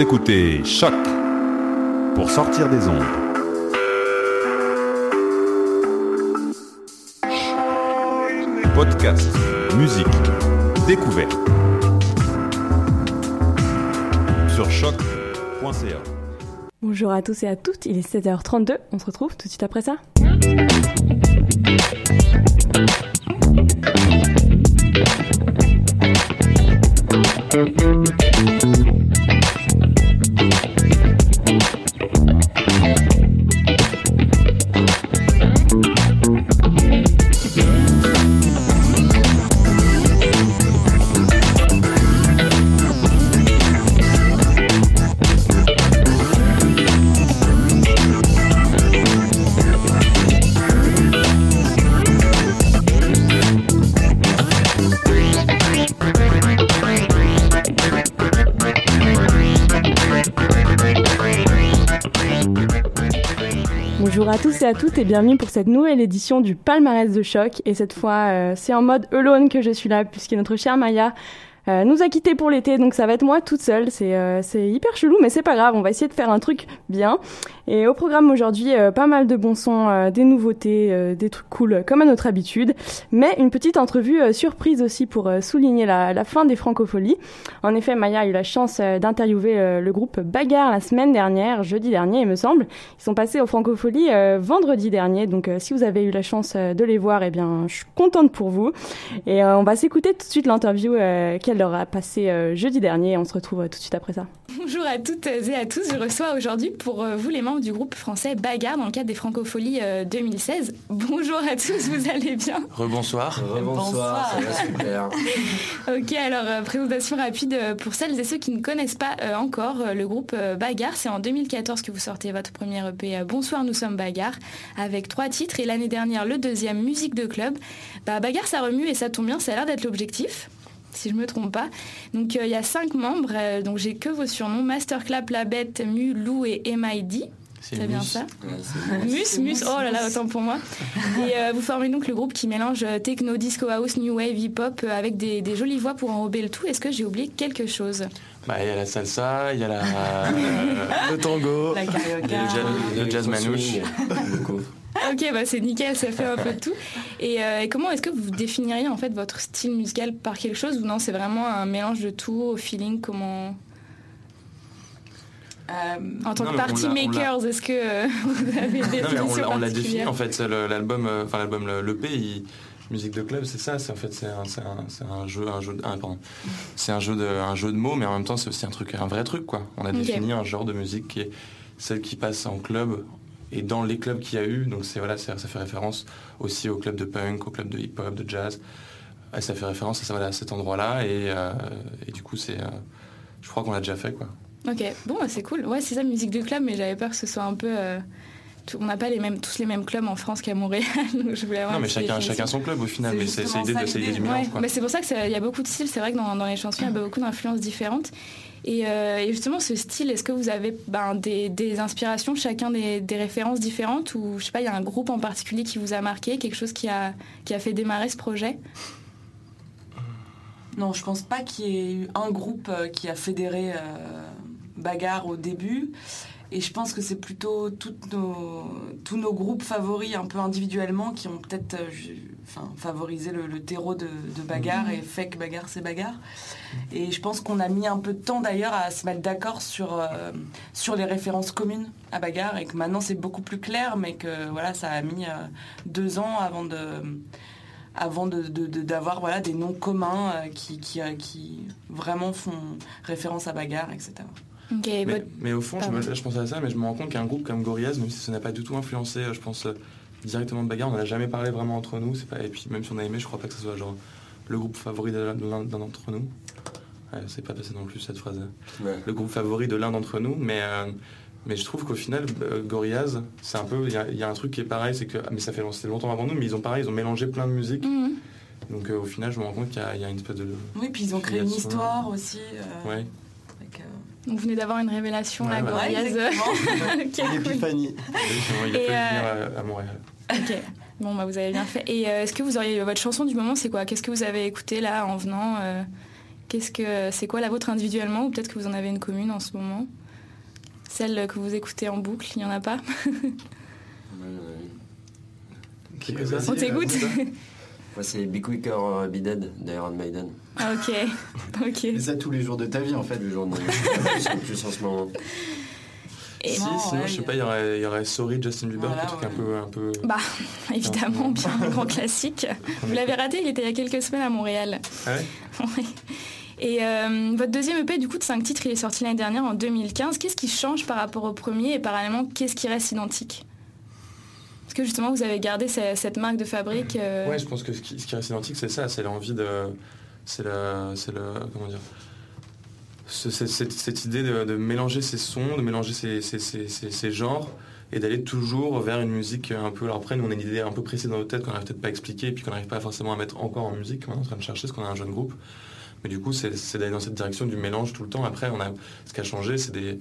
Écoutez Choc pour sortir des ondes. Podcast, musique, découverte. Sur choc.ca. Bonjour à tous et à toutes, il est 7h32, on se retrouve tout de suite après ça. À toutes et bienvenue pour cette nouvelle édition du palmarès de choc. Et cette fois, euh, c'est en mode alone que je suis là puisque notre chère Maya euh, nous a quittés pour l'été, donc ça va être moi toute seule. C'est euh, c'est hyper chelou, mais c'est pas grave. On va essayer de faire un truc bien. Et au programme aujourd'hui, euh, pas mal de bons sons, euh, des nouveautés, euh, des trucs cool comme à notre habitude, mais une petite entrevue surprise aussi pour souligner la, fin des francopholies. En effet, Maya a eu la chance d'interviewer le groupe Bagarre la semaine dernière, jeudi dernier, il me semble. Ils sont passés aux francopholies vendredi dernier, donc si vous avez eu la chance de les voir, eh bien, je suis contente pour vous. Et on va s'écouter tout de suite l'interview qu'elle leur a passée jeudi dernier. On se retrouve tout de suite après ça. Bonjour à toutes et à tous, je reçois aujourd'hui pour euh, vous les membres du groupe français Bagarre dans le cadre des Francopholies euh, 2016. Bonjour à tous, vous allez bien? Rebonsoir. Bonsoir. ça va super. Ok, alors euh, présentation rapide euh, pour celles et ceux qui ne connaissent pas euh, encore euh, le groupe euh, Bagarre. C'est en 2014 que vous sortez votre premier EP euh, Bonsoir, nous sommes Bagarre avec trois titres et l'année dernière le deuxième Musique de club. Bah, Bagarre ça remue et ça tombe bien, ça a l'air d'être l'objectif. Si je me trompe pas. Donc euh, il y a cinq membres, euh, donc j'ai que vos surnoms Masterclap, La Bête, Mu, Lou et MID. C'est bien ça Mus, Mus, oh là là, autant pour moi. Et euh, vous formez donc le groupe qui mélange techno, disco house, new wave, hip-hop avec des, des jolies voix pour enrober le tout. Est-ce que j'ai oublié quelque chose? Bah, il y a la salsa, il y a la, euh, le tango, La il y a carioca. le jazz, le jazz manouche. Ok, bah c'est nickel, ça fait un peu de tout. Et, euh, et comment est-ce que vous définiriez en fait votre style musical par quelque chose ou non C'est vraiment un mélange de tout, au feeling, comment? En tant non, que party makers, est-ce que euh, vous avez des définitions l'a- on l'a défini en fait. L'album, euh, enfin l'album, le- il- musique de club, c'est ça. C'est en fait c'est un, un, jeu, un jeu, de- ah, pardon. C'est un jeu de, un jeu de mots, mais en même temps c'est aussi un truc, un vrai truc quoi. On a défini un genre de musique qui est celle qui passe en club et dans les clubs qu'il y a eu. Donc c'est voilà, ça fait référence aussi au club de punk, au club de hip-hop, de jazz. Et ça fait référence à, cet endroit-là et, euh, et du coup c'est, euh, je crois qu'on l'a déjà fait quoi. Ok, bon, bah, c'est cool. Ouais, c'est ça, musique de club, mais j'avais peur que ce soit un peu euh, on n'a pas les mêmes, tous les mêmes clubs en France qu'à Montréal. je voulais avoir Non, mais chacun, chacun son club au final, C'est mais c'est l'idée de du mélange. Ouais, c'est pour ça qu'il y a beaucoup de styles. C'est vrai que dans, dans les chansons, il y a beaucoup d'influences différentes. Et, euh, et justement, ce style, est-ce que vous avez ben, des, des inspirations, chacun des, des références différentes Ou je sais pas, il y a un groupe en particulier qui vous a marqué, quelque chose qui a, qui a fait démarrer ce projet? Non, je pense pas qu'il y ait eu un groupe euh, qui a fédéré euh, Bagarre au début. Et je pense que c'est plutôt toutes nos- tous nos groupes favoris un peu individuellement qui ont peut-être euh, enfin, favorisé le, le terreau de, de Bagarre et fait que Bagarre c'est Bagarre. Et je pense qu'on a mis un peu de temps d'ailleurs à se mettre d'accord sur, euh, sur les références communes à Bagarre et que maintenant c'est beaucoup plus clair mais que voilà ça a mis euh, deux ans avant de avant de- de- de- d'avoir voilà, des noms communs qui, qui, qui vraiment font référence à bagarre, etc. Ok, Mais, au fond, je, me, je à ça, mais je me rends compte qu'un groupe comme Gorillaz, même si ça n'a pas du tout influencé, euh, je pense, euh, directement de bagarre, on n'en a jamais parlé vraiment entre nous. C'est pas, et puis même si on a aimé, je crois pas que ce soit genre le groupe favori de l'un de l'un d'entre nous. Ouais, c'est pas passé non plus cette phrase. Ouais. Le groupe favori de l'un d'entre nous, mais, euh, mais je trouve qu'au final, euh, Gorillaz, c'est un peu, il y, a- il y a un truc qui est pareil, c'est que, mais ça fait longtemps avant nous, mais ils ont pareil, ils ont mélangé plein de musiques. Mhm. Donc euh, au final, je me rends compte qu'il y, y a une espèce de. Oui, puis ils ont créé une histoire aussi. euh, Ouais. Euh, vous venez d'avoir une révélation Ouais, là, voilà. ouais, Gorillaz. exactement. Ok, cool. L'épiphanie. Effectivement, il a Et, fallu euh, venir à, à Montréal. Ok. Bon, bah, vous avez bien fait. Et euh, est-ce que vous auriez votre chanson du moment C'est quoi? Qu'est-ce que vous avez écouté là en venant euh, Qu'est-ce que c'est quoi la vôtre individuellement? Ou peut-être que vous en avez une commune en ce moment? Celle que vous écoutez en boucle, il y en a pas? On t'écoute Moi, c'est Be Quicker or Be Dead d'Iron Maiden. Ah, Ok, ok. Et ça tous les jours de ta vie en fait. Le jour de plus, plus en ce moment. Et- Si, Non, sinon, ouais, je sais pas, il y aurait, il y aurait Sorry Justin Bieber, Voilà, qui est un truc ouais. un peu, un peu. Bah, évidemment, bien un grand classique. Vous l'avez raté, il était il y a quelques semaines à Montréal. Ah ouais Ouais. Et euh, votre deuxième EP, du coup, de 5 titres, il est sorti l'année dernière en 2015. Qu'est-ce qui change par rapport au premier? Et parallèlement, qu'est-ce qui reste identique? Est-ce que justement, vous avez gardé ce- cette marque de fabrique euh, Ouais, je pense que ce qui, reste identique, c'est ça, c'est l'envie de. C'est le. C'est le. Comment dire cette, idée de, mélanger ces sons, de mélanger ces, genres et d'aller toujours vers une musique un peu. Alors après, nous, on a une idée un peu précise dans notre tête qu'on n'arrive peut-être pas à expliquer et puis qu'on n'arrive pas forcément à mettre encore en musique. On est en train de chercher parce qu'on a un jeune groupe. Mais du coup, c'est d'aller dans cette direction du mélange tout le temps. Après, on a, ce qui a changé, c'est des,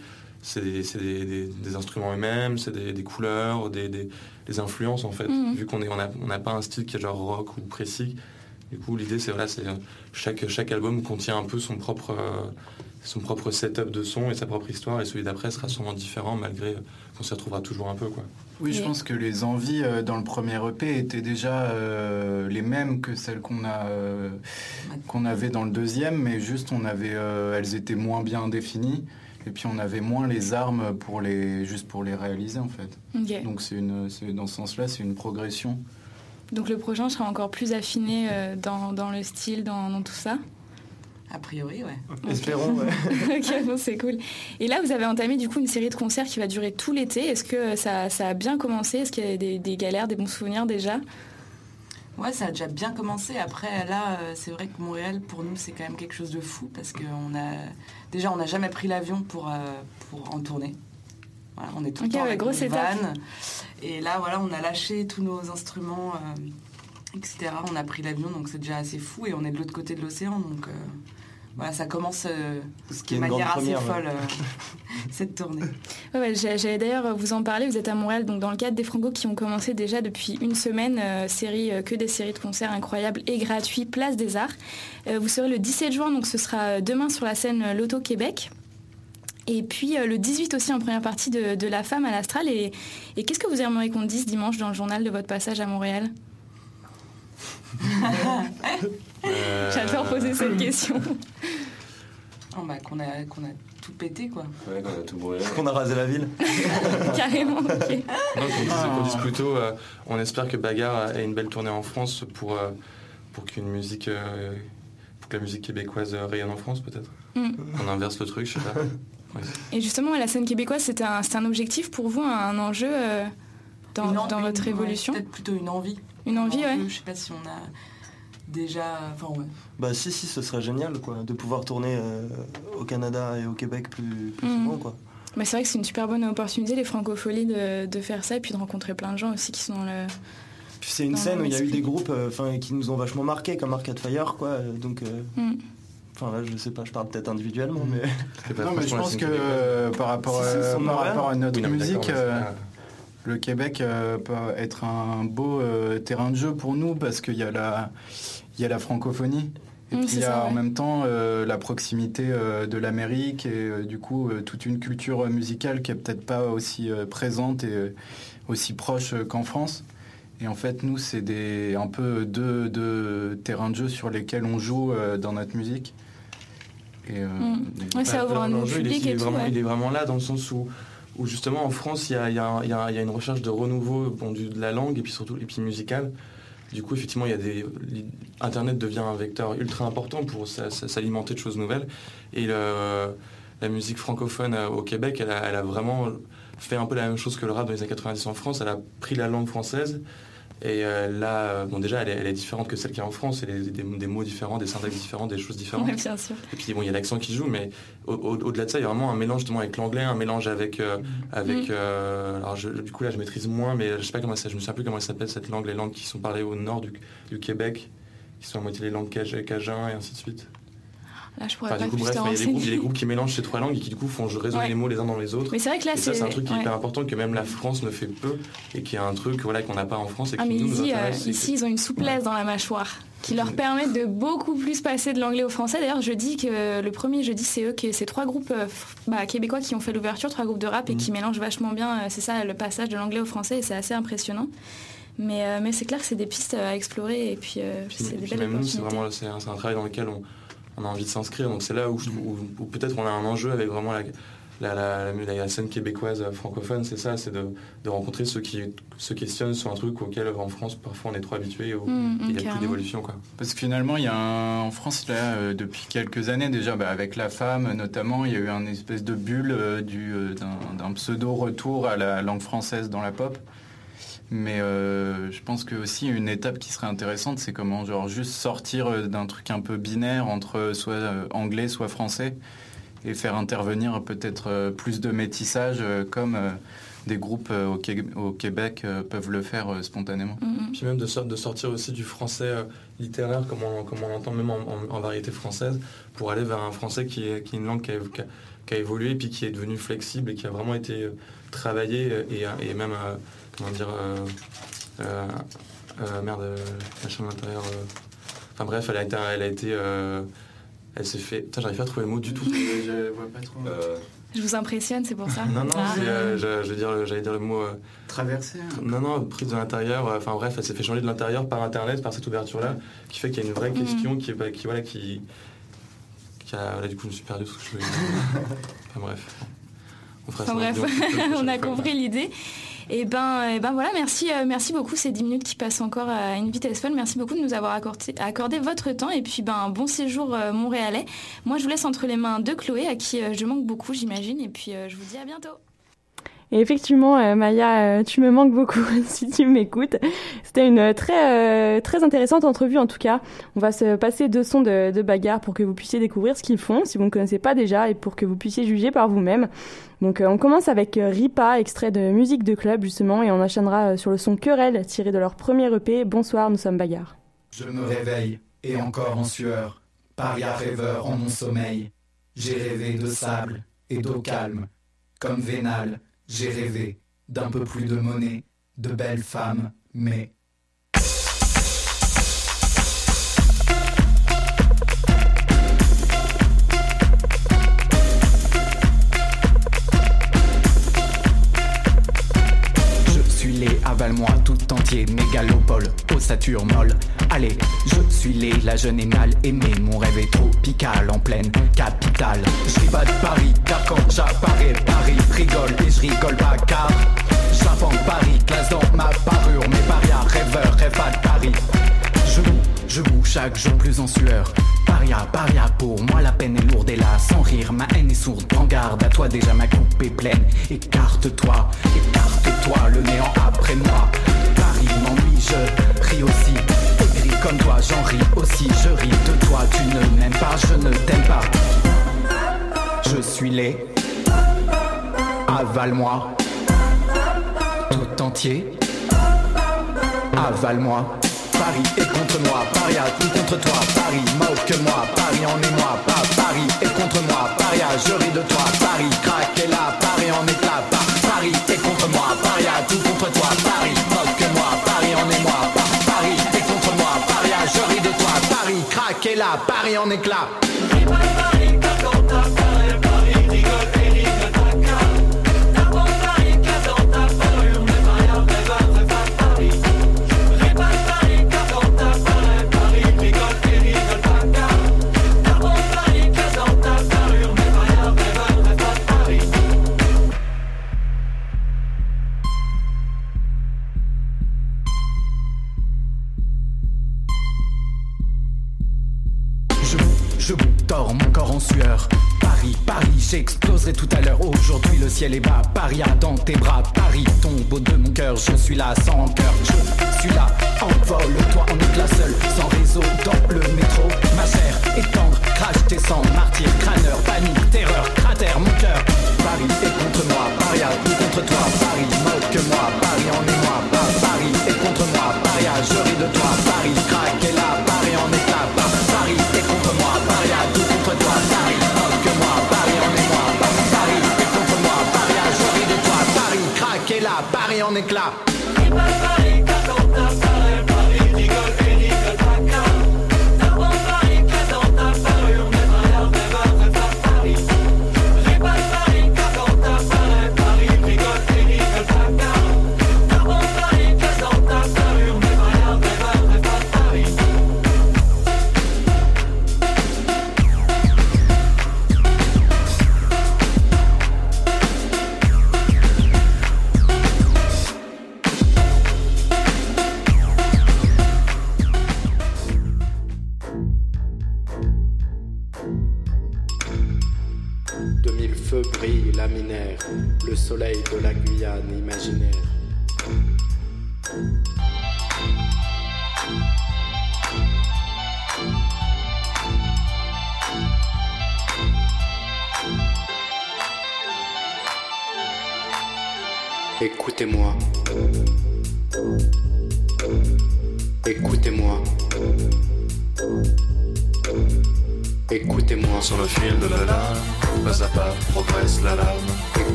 des, instruments eux-mêmes, c'est des couleurs, des, des influences en fait. Mhm. Vu qu'on est, on a, on n'a pas un style qui est genre rock ou précis. Du coup, l'idée, c'est voilà, c'est chaque, chaque album contient un peu son propre, euh, son propre setup de son et sa propre histoire. Et celui d'après sera sûrement différent malgré qu'on s'y retrouvera toujours un peu quoi. Oui, je pense que les envies euh, dans le premier EP étaient déjà euh, les mêmes que celles qu'on a euh, qu'on avait dans le deuxième, mais juste on avait, euh, elles étaient moins bien définies. Et puis on avait moins les armes pour les juste pour les réaliser en fait. Donc c'est une, c'est- dans ce sens-là, c'est une progression. Donc le prochain sera encore plus affiné euh, dans, dans le style, dans, dans tout ça? A priori, ouais. Espérons. ouais. ok, bon, c'est cool. Et là, vous avez entamé du coup une série de concerts qui va durer tout l'été. Est-ce que ça, ça a bien commencé? Est-ce qu'il y a des, des galères, des bons souvenirs déjà? Ouais, ça a déjà bien commencé. Après, là, euh, c'est vrai que Montréal, pour nous, c'est quand même quelque chose de fou parce qu'on a déjà, on n'a jamais pris l'avion pour, euh, pour en tourner. Voilà, on est tout le temps avec grosse vannes. Et là, voilà, on a lâché tous nos instruments, euh, etc. On a pris l'avion, donc c'est déjà assez fou. Et on est de l'autre côté de l'océan, donc euh, voilà, ça commence euh, Ce qui de manière assez première. folle euh, cette tournée. Ouais, ouais, j'ai- J'allais d'ailleurs vous en parler. Vous êtes à Montréal, donc dans le cadre des Franco qui ont commencé déjà depuis une semaine, euh, série, euh, que des séries de concerts incroyables et gratuits, Place des Arts. Euh, vous serez le 17 juin, donc ce sera demain sur la scène Loto Québec. Et puis euh, le 18 aussi en première partie de, de La Femme à l'Astral. Et, et qu'est-ce que vous aimeriez qu'on dise dimanche dans le journal de votre passage à Montréal? Euh, J'adore poser cette question. Oh, bah, qu'on a, qu'on a tout pété, quoi. Ouais, qu'on a tout brûlé. Qu'on a rasé la ville. Carrément, ok. Non, qu'on dise, plutôt, euh, on espère que Bagarre ait une belle tournée en France pour, euh, pour qu'une musique, euh, pour que la musique québécoise euh, rayonne en France peut-être. Mm. On inverse le truc, je sais pas. Ouais. Et justement, la scène québécoise, c'était un, c'était un objectif pour vous, un enjeu euh, dans, en- dans votre une- ouais, évolution? Peut-être plutôt une envie. Une envie, ouais. Je sais pas si on a déjà. Enfin, ouais. Bah si, si, ce serait génial, quoi, de pouvoir tourner euh, au Canada et au Québec plus, plus Mhm. souvent, quoi. Mais c'est vrai que c'est une super bonne opportunité, les francopholies, de, de, faire ça et puis de rencontrer plein de gens aussi qui sont dans le. c'est une scène où il y a eu des groupes enfin qui nous ont vachement marqué, comme Arcade Fire, quoi. Donc. Mm. Enfin, je sais pas, je parle peut-être individuellement, mais. non, mais je pense que par, rapport, par rapport à notre musique, le Québec peut être un beau terrain de jeu pour nous parce qu'il y a la, il y a la francophonie. Et puis il y a en même temps euh, la proximité euh, de l'Amérique et euh, du coup toute une culture musicale qui est peut-être pas aussi présente et aussi proche qu'en France. Et en fait, nous, c'est des, un peu deux, deux, terrains de jeu sur lesquels on joue dans notre musique. Et, mm. ça ouvre un nouveau public il est, et vraiment, il est vraiment là dans le sens où, où justement en France, il y a, une recherche de renouveau bon, de la langue et puis surtout et puis musicale. Du coup, effectivement, il y a. Internet devient un vecteur ultra important pour s'alimenter de choses nouvelles. Et la musique francophone euh, au Québec, elle a, vraiment fait un peu la même chose que le rap dans les années 90 en France. Elle a pris la langue française. Et euh, là, bon, déjà, elle est, différente que celle qui est en France. Il y a des, mots différents, des syntaxes différentes, des choses différentes. bien sûr. Et puis, bon, il y a l'accent qui joue, mais au-delà de ça, il y a vraiment un mélange justement avec l'anglais, un mélange avec. Euh, avec mm. alors, du coup, là, je maîtrise moins, mais je sais pas comment ça, je me souviens plus comment elle s'appelle cette langue, les langues qui sont parlées au nord du, du Québec qui sont à moitié les langues cajun et ainsi de suite. Là, je pourrais pas du coup, bref, il y, a des groupes, il y a des groupes qui mélangent ces trois langues et qui du coup font résonner les mots les uns dans les autres. Mais c'est vrai que là, c'est un truc qui est hyper important que même la France ne fait peu et qui est un truc voilà qu'on n'a pas en France et ah, qui mais nous, ici, nous euh, ici, ils ont une souplesse dans la mâchoire qui leur permet de beaucoup plus passer de l'anglais au français. D'ailleurs, je dis que le premier jeudi, c'est eux, c'est trois groupes euh, bah, québécois qui ont fait l'ouverture, trois groupes de rap et qui mm. mélangent vachement bien. Euh, c'est ça, le passage de l'anglais au français et c'est assez impressionnant. Mais, mais c'est clair que c'est des pistes à explorer et puis, c'est des belles même nous, c'est vraiment c'est un, un, travail dans lequel on, on a envie de s'inscrire. Donc c'est là où, peut-être on a un enjeu avec vraiment la, la, scène québécoise francophone, c'est ça, c'est de, rencontrer ceux qui se questionnent sur un truc auquel en France parfois on est trop habitué ou mmh, il n'y a plus d'évolution. Parce que finalement, il y a en France, là, euh, depuis quelques années déjà, bah, avec la femme notamment, il y a eu un espèce de bulle euh, euh, d'un pseudo-retour à la langue française dans la pop. Mais euh, je pense que aussi une étape qui serait intéressante, c'est comment genre juste sortir euh, d'un truc un peu binaire entre soit euh, anglais, soit français, et faire intervenir peut-être plus de métissage comme des groupes au, Québec peuvent le faire spontanément. Mm-hmm. Puis même de, de, sortir aussi du français littéraire, comme on, comme on l'entend même en, variété française, pour aller vers un français qui est, qui est une langue qui a, qui a, évolué, puis qui est devenu flexible et qui a vraiment été travaillé et, et même comment dire, euh, euh, euh, merde, la chambre d'intérieur. Enfin bref, elle a été, elle a été, elle s'est fait. Putain, j'arrive pas à trouver le mot du tout. je vois pas trop. Je vous impressionne, c'est pour ça. non, non, ah. je, dire, j'allais dire le mot. Traversé. Hein. Non, non, prise de l'intérieur. Enfin bref, elle s'est fait changer de l'intérieur par Internet, par cette ouverture-là, qui fait qu'il y a une vraie mm. question qui, est, qui, voilà, qui, qui a. Là, du coup, je me suis perdu tout ce que je voulais dire. enfin bref. On fera enfin, bref, on a compris l'idée. Et eh ben, eh ben voilà, merci, euh, merci beaucoup ces 10 minutes qui passent encore à une vitesse folle. Merci beaucoup de nous avoir accordé, votre temps et puis ben bon séjour euh, montréalais. Moi, je vous laisse entre les mains de Chloé, à qui euh, je manque beaucoup, j'imagine. Et puis je vous dis à bientôt. Et effectivement, euh, Maya, euh, tu me manques beaucoup si tu m'écoutes. C'était une euh, très très intéressante entrevue en tout cas. On va se passer deux sons de, de bagarre pour que vous puissiez découvrir ce qu'ils font si vous ne connaissez pas déjà et pour que vous puissiez juger par vous-même. Donc on commence avec Ripa, extrait de musique de club justement, et on enchaînera sur le son Querelle tiré de leur premier EP. Bonsoir, nous sommes bagarre. Je me réveille et encore en sueur, paria rêveur en mon sommeil. J'ai rêvé de sable et d'eau calme, comme vénal j'ai rêvé d'un peu plus de monnaie, de belles femmes, mais avale-moi tout entier, mégalopole, ossature molle. Allez, je suis lait, la jeune émale aimée, mon rêve est tropical en pleine capitale. Je pas de Paris, car quand j'apparais, Paris rigole et je rigole pas car j'invente Paris, classe dans ma parure, mes parias, rêveurs, rêve de Paris. Je boue, je boue chaque jour plus en sueur. Paria, paria pour moi la peine est lourde et là sans rire ma haine est sourde. Prends garde à toi déjà ma coupe est pleine. Écarte-toi je ne t'aime pas. Je suis laid. avale-moi. Tout entier, avale-moi. Paris est contre moi, Paris a tout contre toi, Paris moque-moi, Paris en moi. Pas Paris est contre moi, Paris a je ris de toi, Paris craque et là, Paris en éclat, Paris est contre moi, Paris a tout contre toi, Paris Et là, Paris en éclat? J'exploserai tout à l'heure. Aujourd'hui, le ciel est bas. Paris a dans tes bras. Paris tombe au de mon cœur. Je suis là sans cœur. Je suis là. Envole-toi en éclat seul. Sans réseau dans le métro. Ma chair est tendre. Crash tes sangs. Martyr, crâneur, panique, terreur. Cratère, mon cœur. Paris est contre moi. Paris a tout contre toi. Paris moque-moi. Paris en est Paris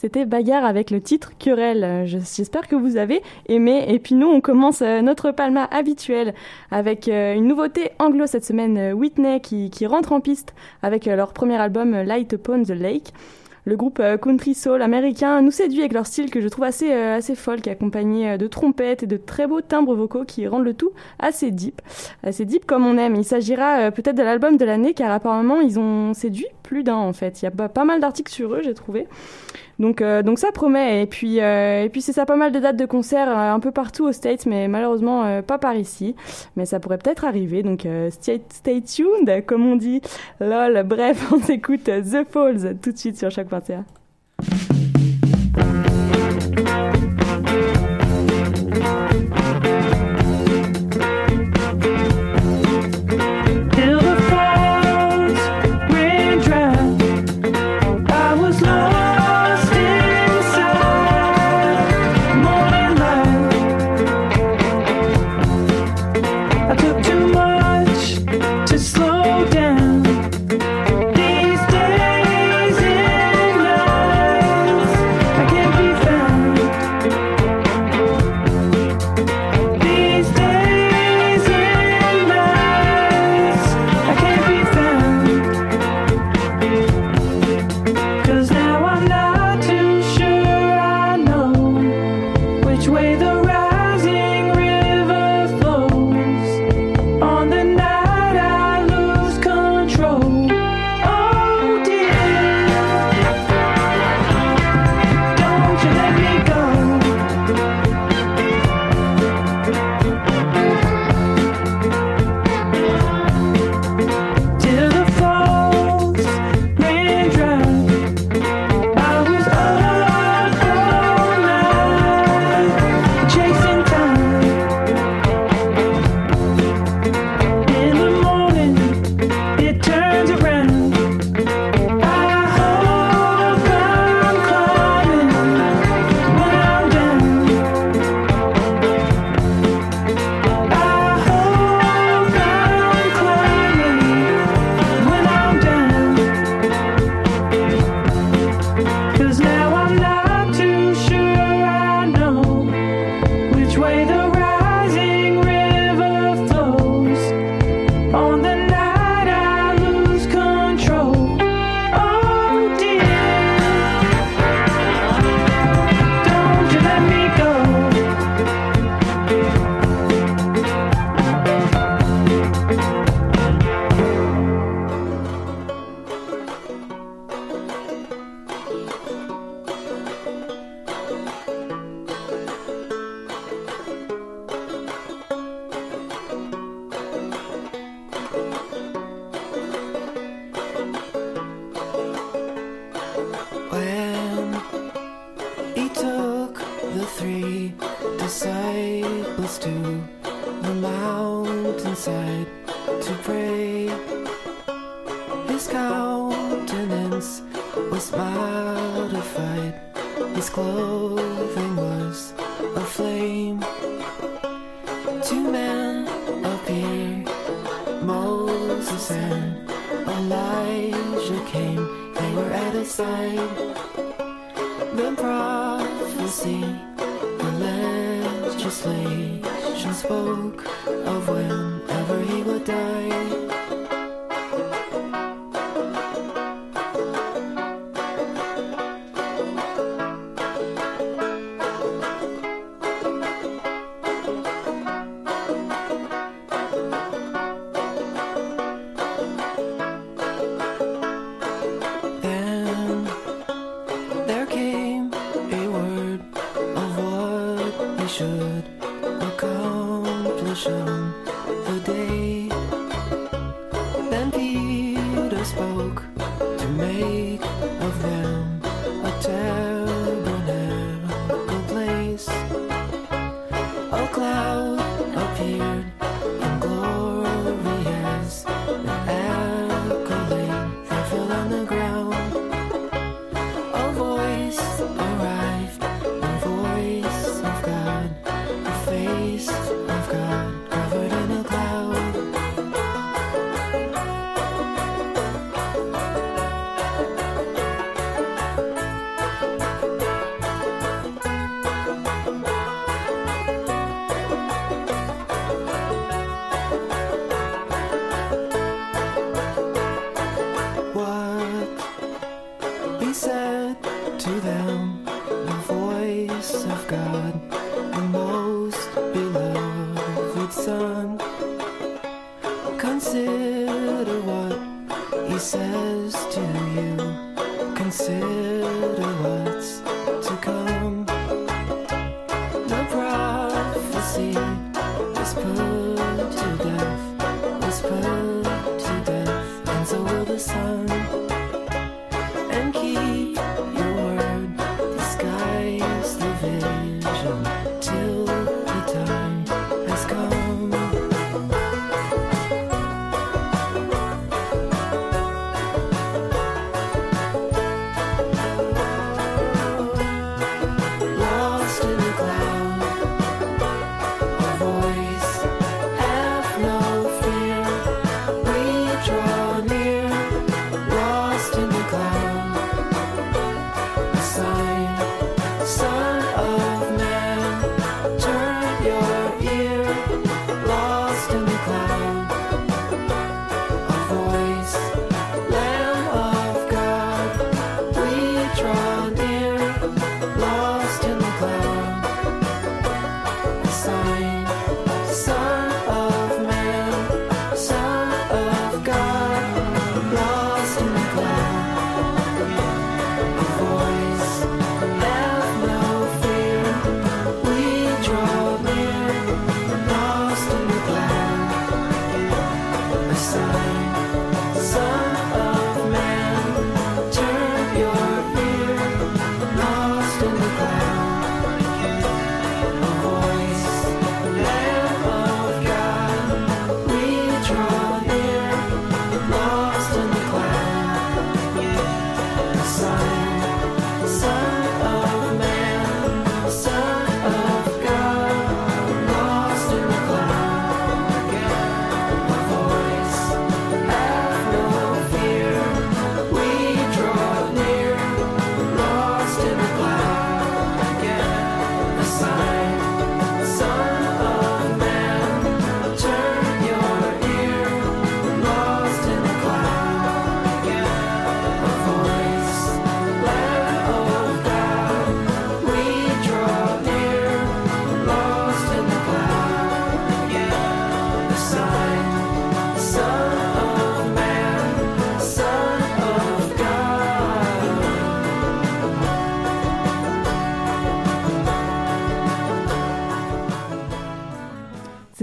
C'était Bagarre avec le titre Querelle. J'espère que vous avez aimé. Et puis nous, on commence euh, notre palma habituel avec euh, une nouveauté anglo cette semaine, euh, Whitney, qui, rentre en piste avec leur premier album Light Upon the Lake. Le groupe country soul américain nous séduit avec leur style que je trouve assez, assez folk, accompagné de trompettes et de très beaux timbres vocaux qui rendent le tout assez deep. Assez deep comme on aime. Il s'agira peut-être de l'album de l'année car apparemment ils ont séduit plus d'un en fait. Il y a pas, mal d'articles sur eux, j'ai trouvé. Donc, euh, donc ça promet. Et puis, euh, et puis c'est ça, pas mal de dates de concerts euh, un peu partout aux States, mais malheureusement pas par ici. Mais ça pourrait peut-être arriver. Donc, stay, stay tuned, comme on dit. Lol. Bref, on s'écoute The Falls tout de suite sur chaque 21.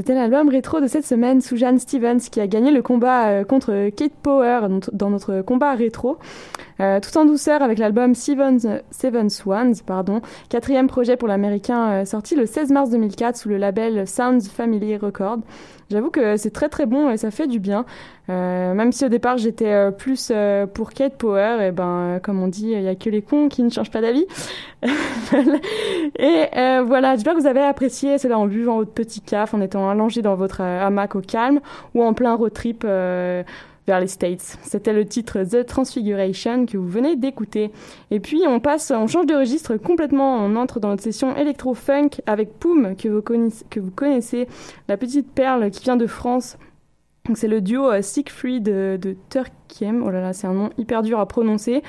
C'était l'album rétro de cette semaine sous Jeanne Stevens qui a gagné le combat euh, contre Kate Power dans notre combat rétro. Euh, tout en douceur avec l'album Seven, Seven Swans, pardon, quatrième projet pour l'américain euh, sorti le 16 mars 2004 sous le label Sounds Family Record. J'avoue que c'est très très bon et ça fait du bien. Euh, même si au départ j'étais euh, plus euh, pour Kate Power, et ben comme on dit, il y a que les cons qui ne changent pas d'avis. et voilà, j'espère que vous avez apprécié cela en buvant votre petit caf, en étant allongé dans votre hamac au calme ou en plein road trip vers les States. C'était le titre The Transfiguration que vous venez d'écouter. Et puis on passe, on change de registre complètement, on entre dans notre session électro-funk avec Poum que vous connaissez, que vous connaissez, la petite perle qui vient de France c'est le duo euh, Siegfried de, de Turkiem, oh là là, c'est un nom hyper dur à prononcer,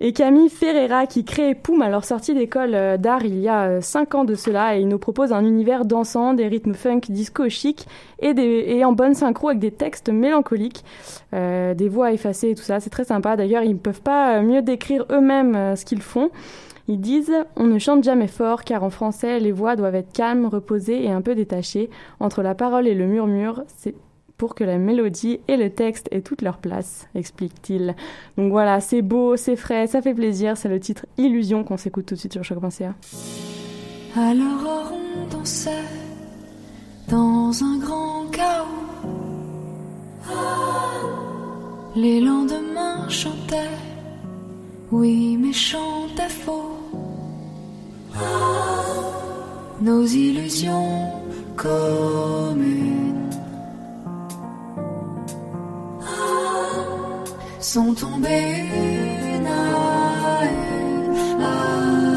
et Camille Ferreira qui crée Poum à leur sortie d'école euh, d'art il y a 5 euh, ans de cela, et ils nous proposent un univers dansant, des rythmes funk disco chic, et, des, et en bonne synchro avec des textes mélancoliques, des voix effacées et tout ça, c'est très sympa. D'ailleurs, ils ne peuvent pas mieux décrire eux-mêmes ce qu'ils font. Ils disent On ne chante jamais fort car en français, les voix doivent être calmes, reposées et un peu détachées. Entre la parole et le murmure, c'est pour que la mélodie et le texte aient toute leur place, explique-t-il. Donc voilà, c'est beau, c'est frais, ça fait plaisir, c'est le titre Illusion qu'on s'écoute tout de suite sur choc.ca. Alors on dansait dans un grand chaos? Les lendemains chantaient, oui mais chantaient faux. Nos illusions communes sont tombés. Une à une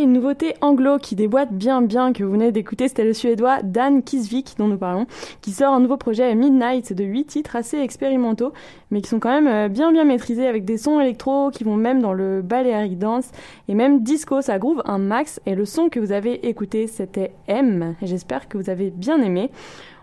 Une nouveauté anglo qui déboîte bien bien que vous venez d'écouter. C'était le suédois Dan Kisvik dont nous parlons, qui sort un nouveau projet Midnight de 8 titres assez expérimentaux, mais qui sont quand même euh, bien bien maîtrisés avec des sons électro qui vont même dans le Balearic Dance et même disco. Ça groove un max. Et le son que vous avez écouté, c'était M. J'espère que vous avez bien aimé.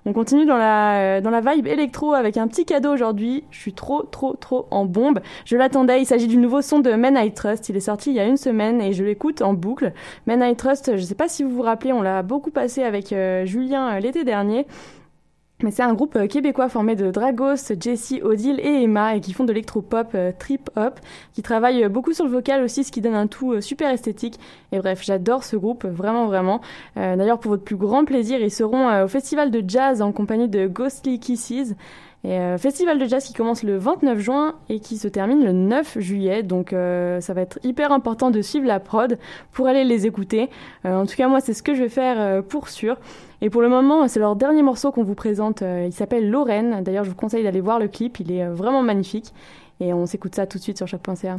On continue dans la, euh, dans la vibe électro avec un petit cadeau aujourd'hui. Je suis trop, trop, trop en bombe. Je l'attendais. Il s'agit du nouveau son de Men I Trust. Il est sorti il y a une semaine et je l'écoute en boucle. Men I Trust, je ne sais pas si vous vous rappelez, on l'a beaucoup passé avec euh, Julien euh, l'été dernier. Mais c'est un groupe euh, québécois formé de Dragos, Jessie, Odile et Emma et qui font de l'électropop euh, trip hop, qui travaillent euh, beaucoup sur le vocal aussi, ce qui donne un tout super esthétique. Et bref, j'adore ce groupe, vraiment vraiment. D'ailleurs, pour votre plus grand plaisir, ils seront au festival de jazz en compagnie de Ghostly Kisses. Et, euh, festival de jazz qui commence le 29 juin et qui se termine le 9 juillet. Donc euh, ça va être hyper important de suivre la prod pour aller les écouter. Euh, en tout cas, moi, c'est ce que je vais faire pour sûr. Et pour le moment, c'est leur dernier morceau qu'on vous présente. Il s'appelle Lorraine. D'ailleurs, je vous conseille d'aller voir le clip. Il est vraiment magnifique. Et on s'écoute ça tout de suite sur choc.ca.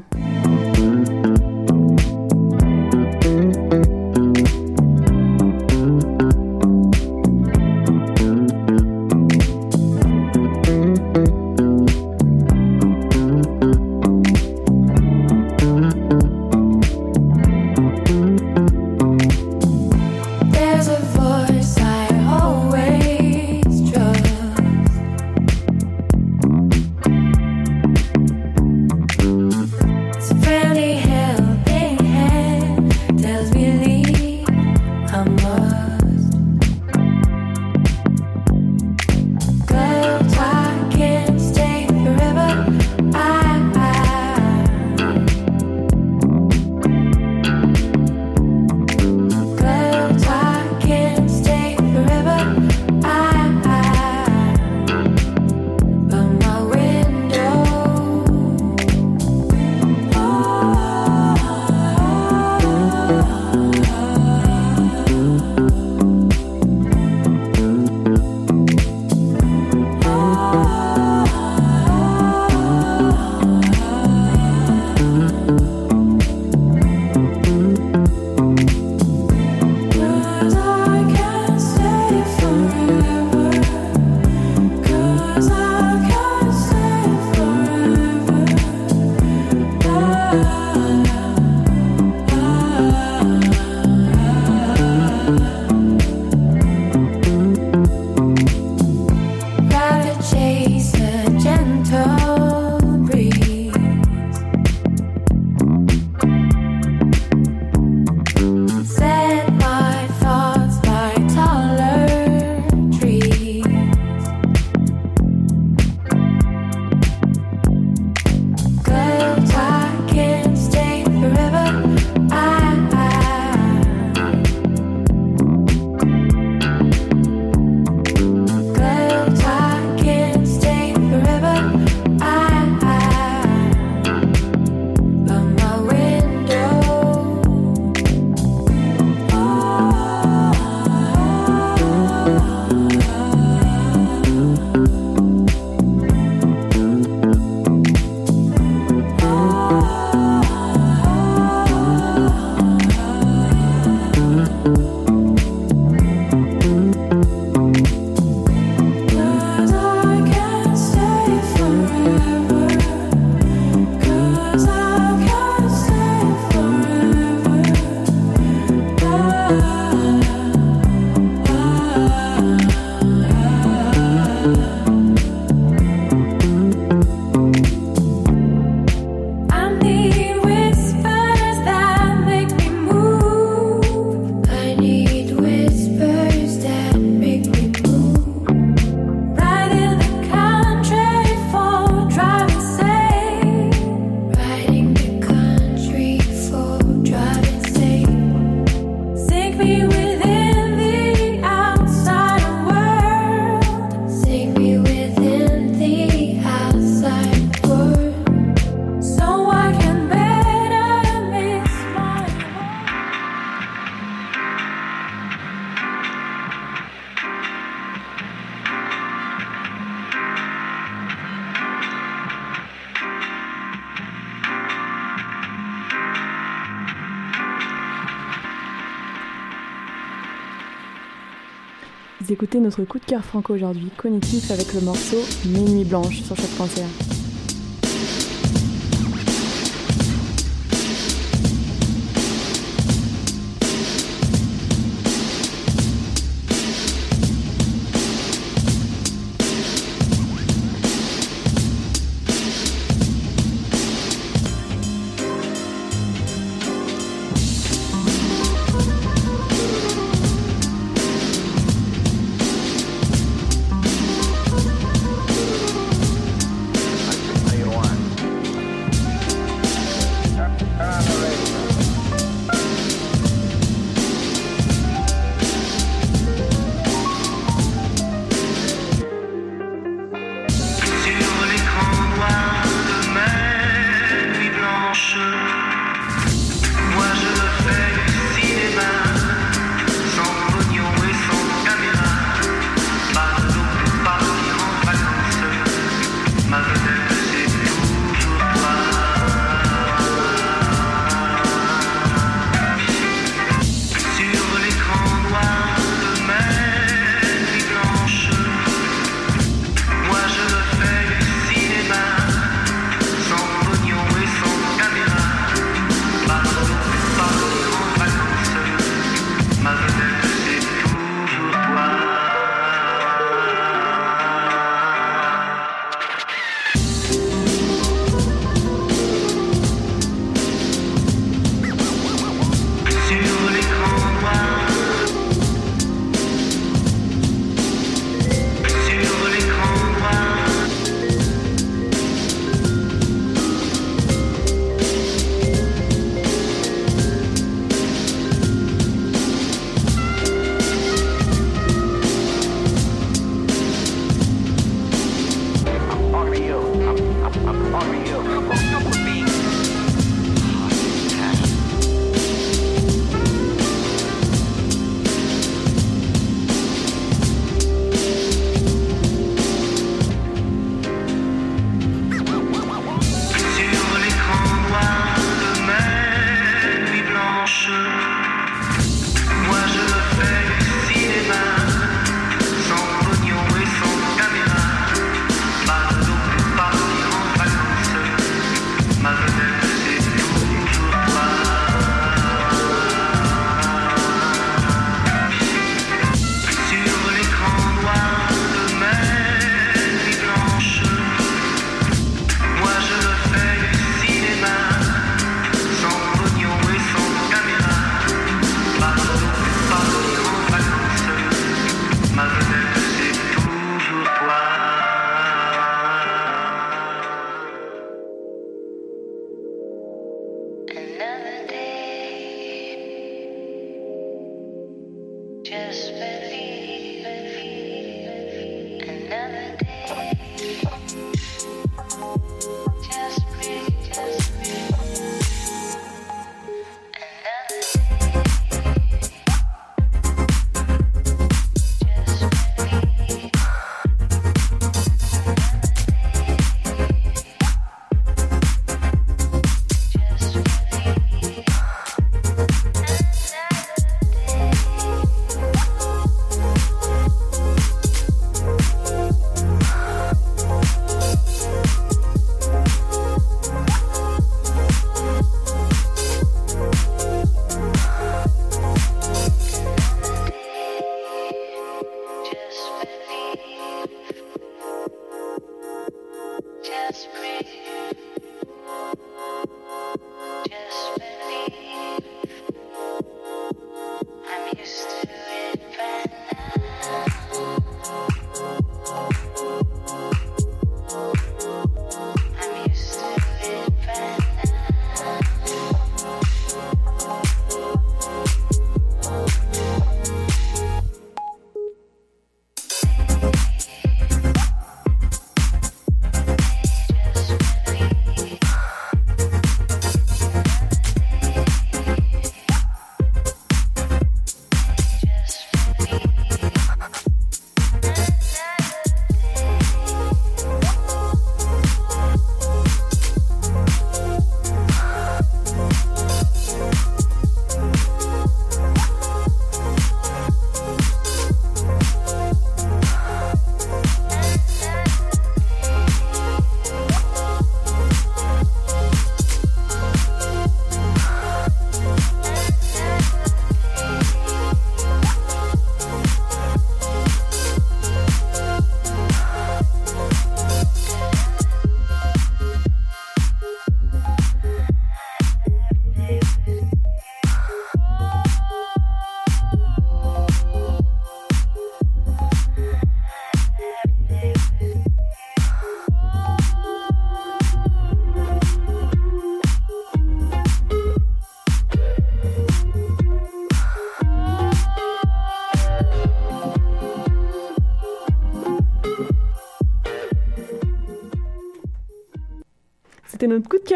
notre coup de cœur franco aujourd'hui, cognitif avec le morceau Minuit Blanche sur Chaque Frontière.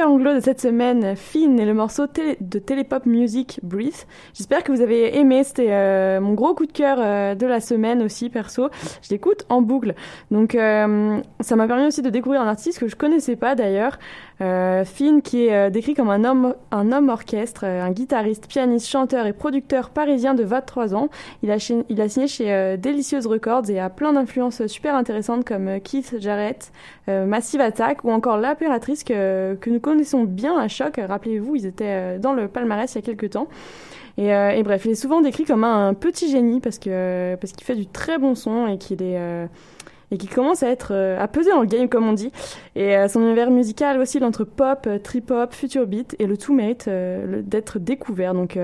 Anglo de cette semaine, Finn et le morceau de Télépop Music, Breathe. J'espère que vous avez aimé, c'était euh, mon gros coup de cœur euh, de la semaine aussi, perso. Je l'écoute en boucle. Donc euh, ça m'a permis aussi de découvrir un artiste que je connaissais pas d'ailleurs. Euh, Finn qui est euh, décrit comme un homme, un homme orchestre, euh, un guitariste, pianiste, chanteur et producteur parisien de 23 ans. Il a, il a signé chez euh, Delicious Records et a plein d'influences super intéressantes comme euh, Keith Jarrett, Massive Attack ou encore l'impératrice que, que nous connaissons bien à Choc. Rappelez-vous, ils étaient dans le palmarès il y a quelques temps. Et, euh, et bref, il est souvent décrit comme un petit génie parce que parce qu'il fait du très bon son et qu'il est euh, et qui commence à être à peser dans le game comme on dit. Et euh, son univers musical oscille entre pop, euh, trip hop, future beat et le tout mérite euh, d'être découvert. Donc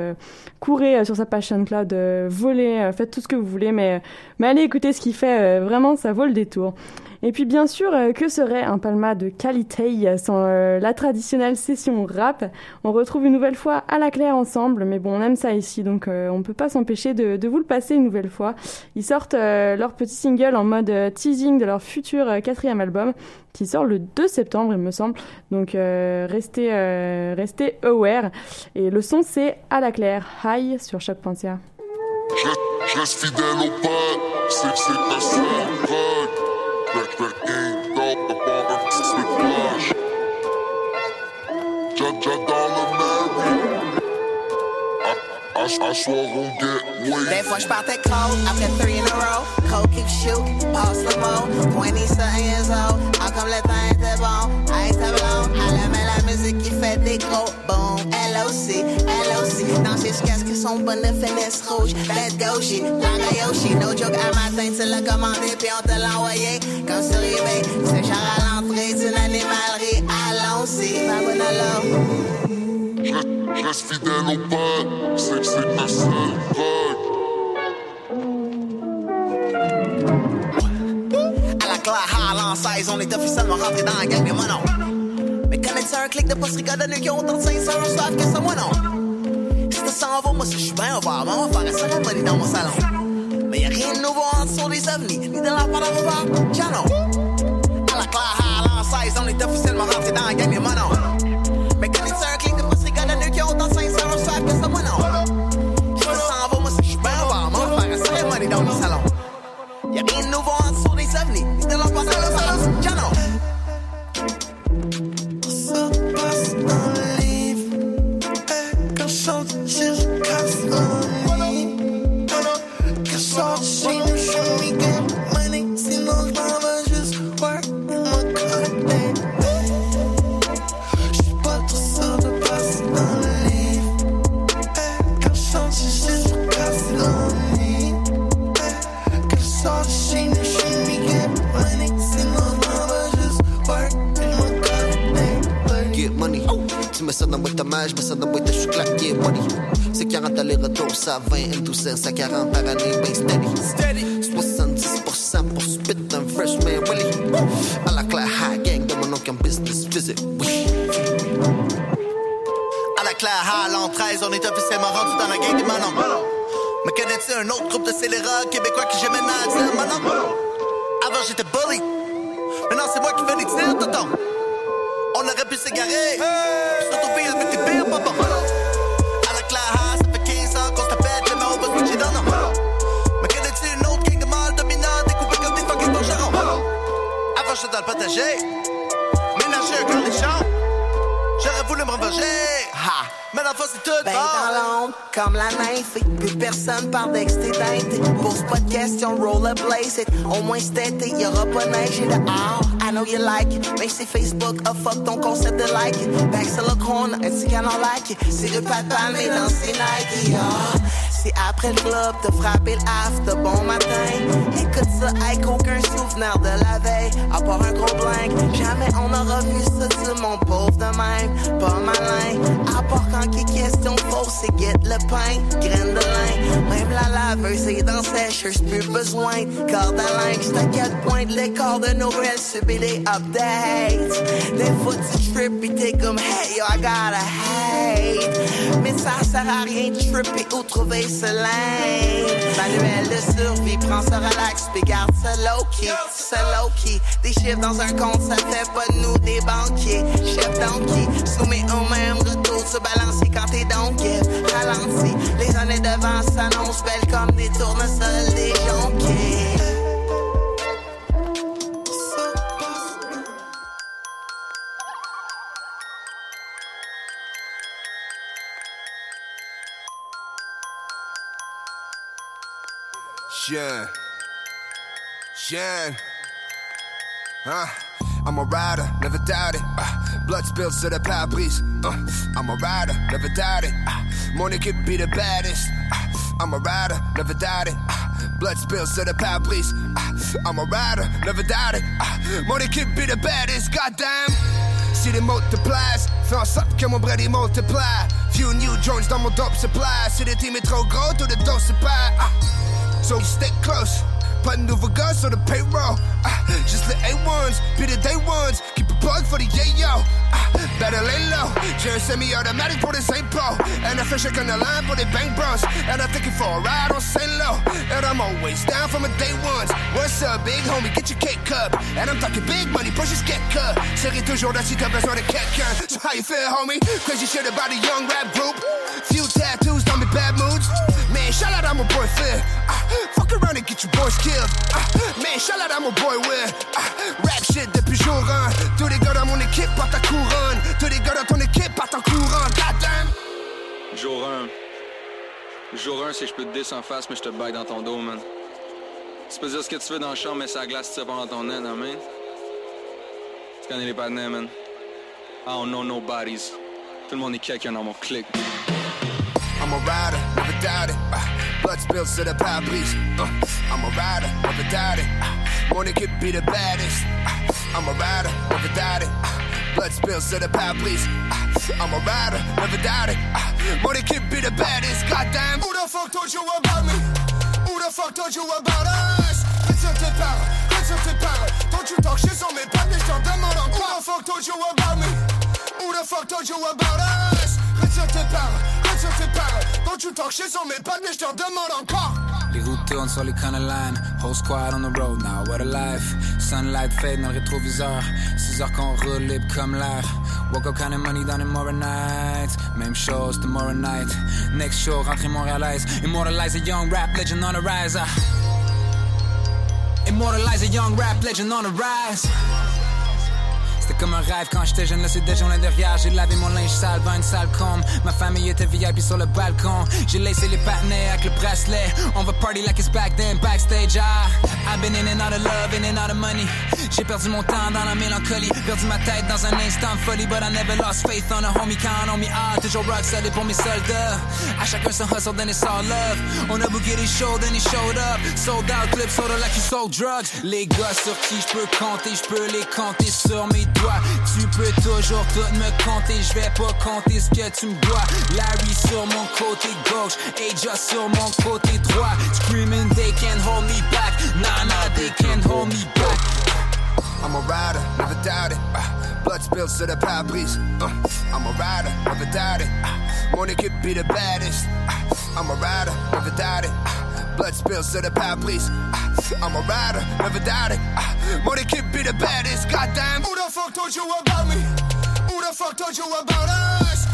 courez sur sa page SoundCloud, volez, faites tout ce que vous voulez, mais mais allez écouter ce qu'il fait. vraiment, ça vaut le détour. Et puis bien sûr, que serait un Palma de qualité sans la traditionnelle session rap? On retrouve une nouvelle fois à la claire ensemble, mais bon, on aime ça ici, donc euh, on peut pas s'empêcher de, vous le passer une nouvelle fois. Ils sortent leur petit single en mode teasing de leur futur quatrième album, qui sort le 2 septembre, il me semble. Donc euh, restez, euh, restez aware. Et le son, c'est à la claire, high sur choc.ca. Je, je reste fidèle au pas, c'est que c'est ta seule drogue. Back, back, ain't top, the bomb, un petit slippage. Jaja dans le Mary. À, à, à soir, on get way. Des fois, je partais cold, après three in a row. Cold keep shoot, passe le mot. 20 something years old, comme le temps était bon. Ice tableau, elle la musique qui fait des gros boom. LOC, LOC, danser jusqu'à ce que son bonne finesse rouge. Let's go, shit, Langa Yoshi. No joke, un matin, tu l'as commandé, puis on te l'a envoyé. Comme sur eBay, c'est genre à l'entrée d'une animalerie. Allons-y, ma. Je, reste fidèle au pas, c'est que c'est ta seule drogue. À la claire Highland 16, on est officiellement rentré dans la gang des monos. Mais connais-tu un clic de post-rica de nœuds qui ont autant de sincères, on savent que c'est moi non. Si tu s'en vas, moi si je suis bien, va on va faire un cérémonie dans mon salon. Mais y'a rien de nouveau en dessous des ovnis, ni de la part revoir, Jano. À la claire Highland 16, on est officiellement rentré dans la gang des monos. C'est 40 allers-retours, ça 20 into 100, 40 par année, ben steady. 70% pour spit un freshman Willy. À la claire high gang de mon oncle en business visit, oui. À la claire Highland 13, on est officiellement rendu dans la gang des manons. Mais connais-tu un autre groupe de scélérats québécois maintenant à dire manon? Avant j'étais bully. Maintenant c'est moi qui fais tirs, tonton. On aurait pu s'égarer. Surtout pire tes pas dans le potager. Ménager un cornichon. J'aurais voulu me revenger. Ha! Mais la fois c'est tout ben dans l'ombre, comme la nymphe. Plus personne parle d'extédité. Pose pas de questions, rollerblade it. Au moins cet été, y'aura pas neige et dehors. I know you like it. Mais c'est Facebook, a fuck ton concept de like it. Back sur le corner, petit canon like it. C'est le papa, mais dans ses Nike. ah. C'est après le club, te frapper le after, bon matin. Écoute ça avec aucun souvenir de la veille. À part un gros blank, jamais on aura vu ça du mon pauvre de même. Pas malin, à part quand est question fausse, c'est get le pain, graine de lin. Même la laveuse est dans sécheuse, plus besoin de corde à linge. C'est point de l'écart de Noël subit les updates. Des fois tu trip et t'es comme hey yo, I gotta hate. Ça sert à rien de tripper ou trouver ce lane. Manuel de survie, prends ce relax, puis garde ça low-key, ça low-key. Des chiffres dans un compte, ça fait pas de nous des banquiers. Chef soumis au même retour, se balancer quand t'es donc ralenti. Les années devant s'annoncent belles comme des tournesols, des jonquets. Shine. Shine. Huh? I'm a rider, never doubt it. Uh, blood spills to the pare-brise. Uh, I'm a rider, never doubt it. Uh, money could be the baddest. Uh, I'm a rider, never doubt it. Uh, blood spills to the pare-brise. Uh, I'm a rider, never doubt it. Uh, money could be the baddest. Goddamn. Si les multiplies, fais en sorte que mon bread il multiplie. Few new drones dans mon dope supply. Si le team est trop gros, tout le dos se. Ah. So stay close. Pas de nouveau gars sur le payroll. Ah, just the A1s, be the day ones. Keep a plug for the yeah-yo. Ah, better lay low. J'ai un semi-automatic pour les impôts. And I fish the line pour les bank bros. And I'm thinking for a ride on Saint Low. And I'm always down from a day ones. What's up, big homie? Get your cake cup. And I'm talking big money, pushes get cut. Serai toujours là si t'as besoin de quelqu'un. So how you feel, homie? Crazy shit about a young rap group. Few tattoos, dans mes bad moods. Man, shout out à mon boy Phil. Ah, fuck around and get your boys killed. Ah, man, shout out I'm à mon boy Will. Ah, rap shit depuis jour 1. Tous les gars dans mon équipe partent en couronne. Tous les gars dans ton équipe partent en courant. Goddamn. Jour 1. Jour 1, c'est que je peux te descendre en face, mais je te baille dans ton dos, man. Tu peux dire ce que tu veux dans le champ, mais ça glace, pas dans ton nez, non, man. Tu connais les partenaires, man. I don't know nobodies. Tout le monde est quelqu'un dans mon clic. I'm a rider, doubt it. Uh, blood spills to the pare-brise. Uh, I'm a rider, never doubt it. Uh, could be the baddest. Uh, I'm a rider, never doubt it. Uh, blood spills to the pare-brise. Uh, I'm a rider, never doubt it. Uh, could be the baddest. Goddamn. Who the fuck told you about me? Who the fuck told you about us? Reste sur tes paroles, reste sur tes paroles. Don't you talk shit mes pattes, mais je t'en demande encore. Who the fuck told you about me? Who the fuck told you about us? Sur tes paroles, sur tes paroles. Don't you talk shit sur mes pattes, mais je t'en demande encore. Les routes tournent sur les canal line Whole squad on the road now, what a life Sunlight fade dans le rétroviseur 6 heures qu'on roule comme l'air Woke up counting money down in Morin nights Même chose tomorrow night Next show, rentrée Montréalaise Immortalize a young rap legend on the rise ah. Immortalize a young rap legend on the rise c'était comme un rêve quand j'étais jeune, là c'est déjà loin derrière. J'ai lavé mon linge sale dans une salle combe. Ma famille était VIP sur le balcon. J'ai laissé les partenaires avec le bracelet. On va party like it's back then, backstage. Ah, I've been in and out of love, in and out of money. J'ai perdu mon temps dans la mélancolie. Perdu ma tête dans un instant de folie. But I never lost faith on a homie count on me. Ah, toujours rock solid pour mes soldats. À chacun son hustle, then it's all love. On a booké les shows, then he showed up. Sold out, clip sold out like you sold drugs. Les gars sur qui je peux compter, je peux les compter sur mes Tu peux toujours tout me compter, je vais pas compter ce que tu me dois. Larry sur mon côté gauche, Aja sur mon côté droit. Screaming, they can't hold me back. Nah, nah, they can't hold me back. I'm a rider, never doubt it. Uh, blood spills to the pare-brise. Uh, I'm a rider, never doubt it. Uh, money could be the baddest. Uh, I'm a rider, never doubt it. Blood spills to the pare-brise. Uh, I'm a rider, never doubt it. Uh, money could be the baddest. Goddamn. Who the fuck told you about me? Who the fuck told you about us?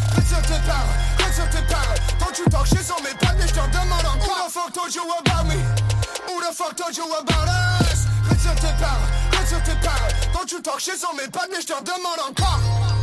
Tes paroles, tes paroles. Don't you talk shit sur mes pattes, mais je t'en demande encore. Who the fuck told you about me? Who the fuck told you about us? Tes paroles, tes paroles. Don't you talk shit sur mes pattes, mais je t'en demande encore.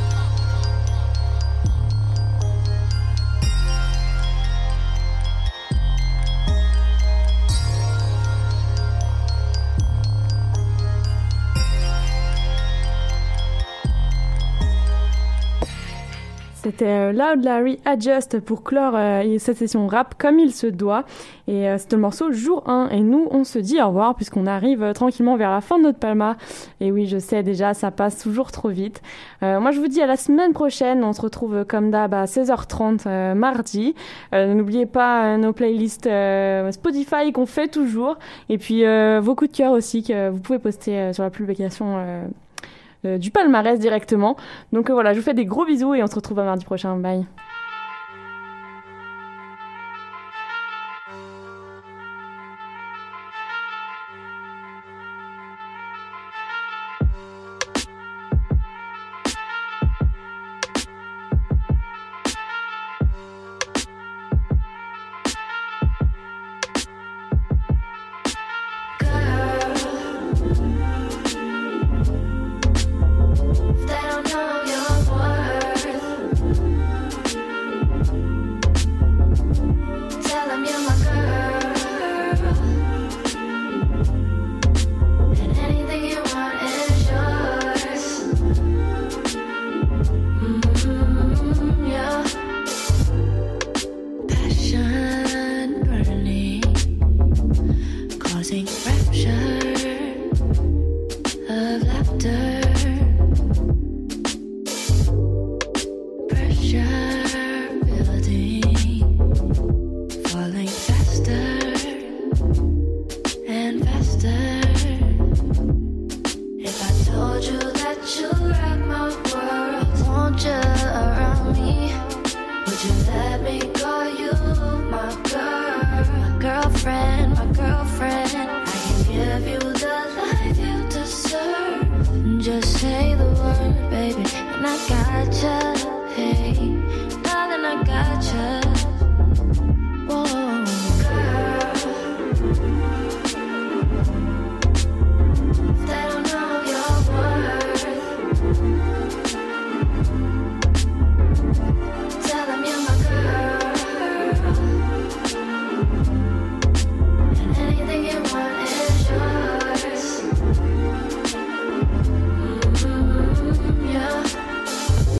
C'était euh, Loud Larry Adjust pour clore euh, cette session rap comme il se doit. Et euh, c'était le morceau jour 1. Et nous, on se dit au revoir puisqu'on arrive tranquillement vers la fin de notre Palma. Et oui, je sais déjà, ça passe toujours trop vite. Moi, je vous dis à la semaine prochaine. On se retrouve comme d'hab à 16h30 euh, mardi. N'oubliez pas nos playlists Spotify qu'on fait toujours. Et puis vos coups de cœur aussi que vous pouvez poster sur la publication. Euh, du palmarès directement. Donc euh, voilà, je vous fais des gros bisous et on se retrouve à mardi prochain. Bye.